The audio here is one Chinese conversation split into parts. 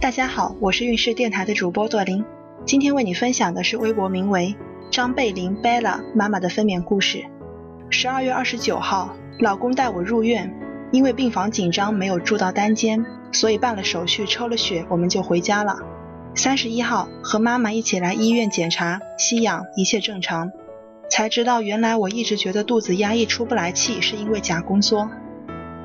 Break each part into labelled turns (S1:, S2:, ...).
S1: 大家好，我是运势电台的主播朵琳，今天为你分享的是微博名为张贝琳 Bella 妈妈的分娩故事。十二月二十九号，老公带我入院，因为病房紧张没有住到单间，所以办了手续抽了血，我们就回家了。三十一号和妈妈一起来医院检查，吸氧一切正常，才知道原来我一直觉得肚子压抑出不来气是因为假宫缩。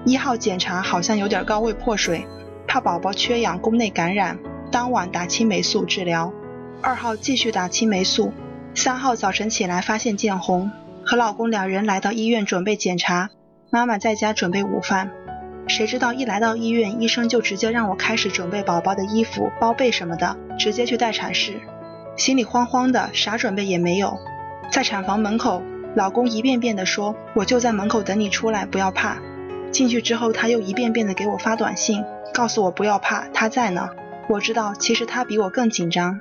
S1: 一号检查好像有点高位破水。怕宝宝缺氧，宫内感染，当晚打青霉素治疗。二号继续打青霉素。三号早晨起来发现见红，和老公两人来到医院准备检查，妈妈在家准备午饭。谁知道一来到医院，医生就直接让我开始准备宝宝的衣服、包被什么的，直接去待产室。心里慌慌的，啥准备也没有。在产房门口，老公一遍遍的说：“我就在门口等你出来，不要怕。”进去之后，他又一遍遍的给我发短信。告诉我不要怕，他在呢。我知道，其实他比我更紧张。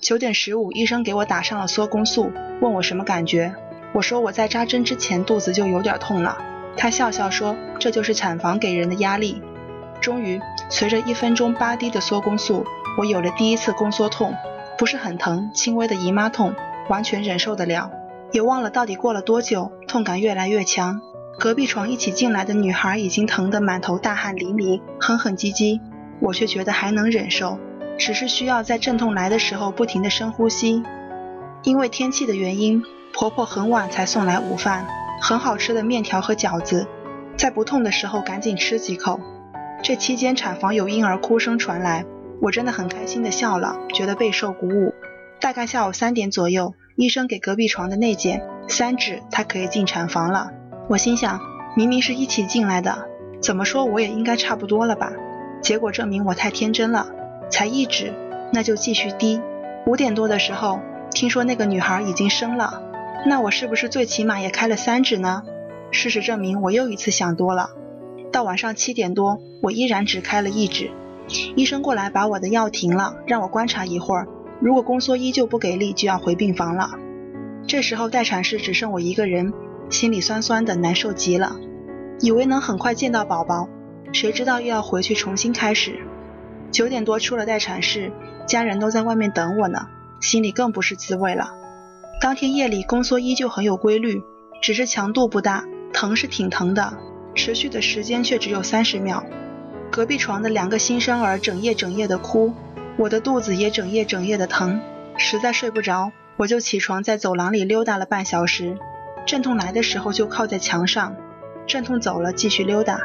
S1: 九点十五，医生给我打上了缩宫素，问我什么感觉。我说我在扎针之前肚子就有点痛了。他笑笑说，这就是产房给人的压力。终于，随着一分钟八滴的缩宫素，我有了第一次宫缩痛，不是很疼，轻微的姨妈痛，完全忍受得了。也忘了到底过了多久，痛感越来越强。隔壁床一起进来的女孩已经疼得满头大汗淋漓，哼哼唧唧，我却觉得还能忍受，只是需要在阵痛来的时候不停的深呼吸。因为天气的原因，婆婆很晚才送来午饭，很好吃的面条和饺子，在不痛的时候赶紧吃几口。这期间产房有婴儿哭声传来，我真的很开心的笑了，觉得备受鼓舞。大概下午三点左右，医生给隔壁床的内检三指，她可以进产房了。我心想，明明是一起进来的，怎么说我也应该差不多了吧？结果证明我太天真了，才一指，那就继续滴。五点多的时候，听说那个女孩已经生了，那我是不是最起码也开了三指呢？事实证明，我又一次想多了。到晚上七点多，我依然只开了一指。医生过来把我的药停了，让我观察一会儿，如果宫缩依旧不给力，就要回病房了。这时候待产室只剩我一个人。心里酸酸的，难受极了。以为能很快见到宝宝，谁知道又要回去重新开始。九点多出了待产室，家人都在外面等我呢，心里更不是滋味了。当天夜里宫缩依旧很有规律，只是强度不大，疼是挺疼的，持续的时间却只有三十秒。隔壁床的两个新生儿整夜整夜的哭，我的肚子也整夜整夜的疼，实在睡不着，我就起床在走廊里溜达了半小时。阵痛来的时候就靠在墙上，阵痛走了继续溜达。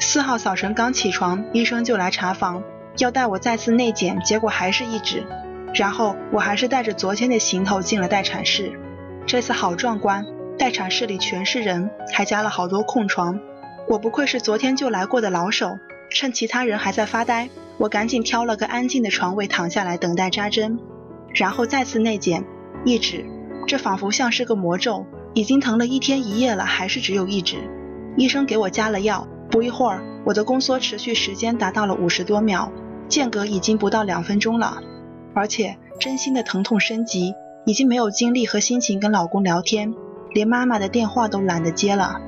S1: 四号早晨刚起床，医生就来查房，要带我再次内检，结果还是一指。然后我还是带着昨天的行头进了待产室。这次好壮观，待产室里全是人，还加了好多空床。我不愧是昨天就来过的老手，趁其他人还在发呆，我赶紧挑了个安静的床位躺下来等待扎针，然后再次内检，一指，这仿佛像是个魔咒。已经疼了一天一夜了，还是只有一指。医生给我加了药，不一会儿，我的宫缩持续时间达到了五十多秒，间隔已经不到两分钟了。而且真心的疼痛升级，已经没有精力和心情跟老公聊天，连妈妈的电话都懒得接了。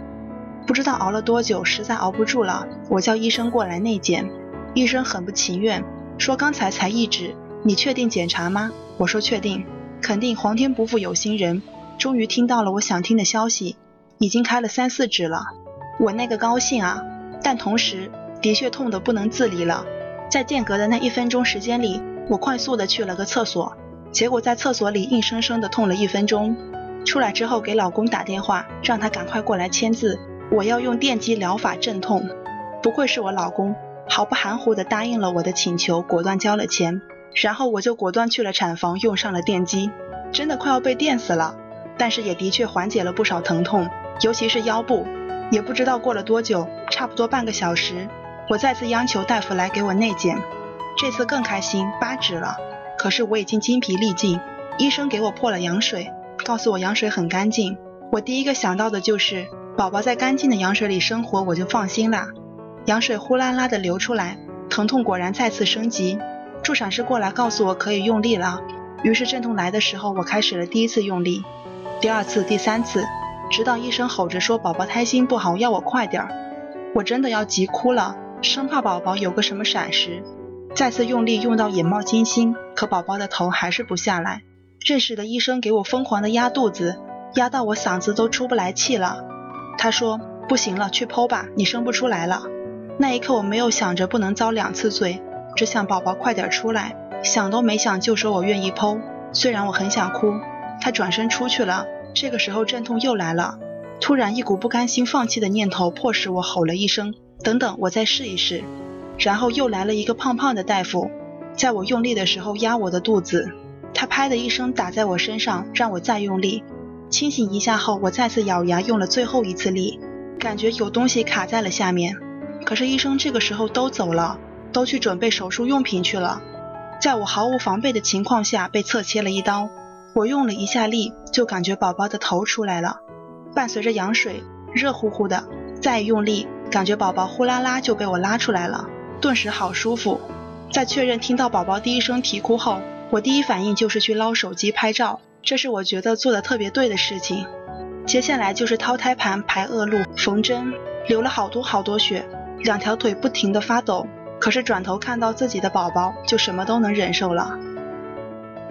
S1: 不知道熬了多久，实在熬不住了，我叫医生过来内检。医生很不情愿，说刚才才一指，你确定检查吗？我说确定，肯定皇天不负有心人。终于听到了我想听的消息，已经开了三四指了，我那个高兴啊！但同时的确痛得不能自理了。在间隔的那一分钟时间里，我快速的去了个厕所，结果在厕所里硬生生的痛了一分钟。出来之后给老公打电话，让他赶快过来签字，我要用电击疗法镇痛。不愧是我老公，毫不含糊的答应了我的请求，果断交了钱，然后我就果断去了产房，用上了电击，真的快要被电死了。但是也的确缓解了不少疼痛，尤其是腰部。也不知道过了多久，差不多半个小时，我再次央求大夫来给我内检。这次更开心，八指了。可是我已经精疲力尽，医生给我破了羊水，告诉我羊水很干净。我第一个想到的就是宝宝在干净的羊水里生活，我就放心啦。羊水呼啦啦的流出来，疼痛果然再次升级。助产师过来告诉我可以用力了，于是阵痛来的时候，我开始了第一次用力。第二次、第三次，直到医生吼着说宝宝胎心不好，要我快点儿，我真的要急哭了，生怕宝宝有个什么闪失。再次用力用到眼冒金星，可宝宝的头还是不下来。认识的医生给我疯狂的压肚子，压到我嗓子都出不来气了。他说不行了，去剖吧，你生不出来了。那一刻我没有想着不能遭两次罪，只想宝宝快点出来，想都没想就说我愿意剖。虽然我很想哭，他转身出去了。这个时候阵痛又来了，突然一股不甘心放弃的念头迫使我吼了一声：“等等，我再试一试。”然后又来了一个胖胖的大夫，在我用力的时候压我的肚子。他拍的一声打在我身上，让我再用力。清醒一下后，我再次咬牙用了最后一次力，感觉有东西卡在了下面。可是医生这个时候都走了，都去准备手术用品去了。在我毫无防备的情况下被侧切了一刀，我用了一下力，就感觉宝宝的头出来了，伴随着羊水，热乎乎的。再用力，感觉宝宝呼啦啦就被我拉出来了，顿时好舒服。在确认听到宝宝第一声啼哭后。我第一反应就是去捞手机拍照，这是我觉得做的特别对的事情。接下来就是掏胎盘、排恶露、缝针，流了好多好多血，两条腿不停的发抖。可是转头看到自己的宝宝，就什么都能忍受了。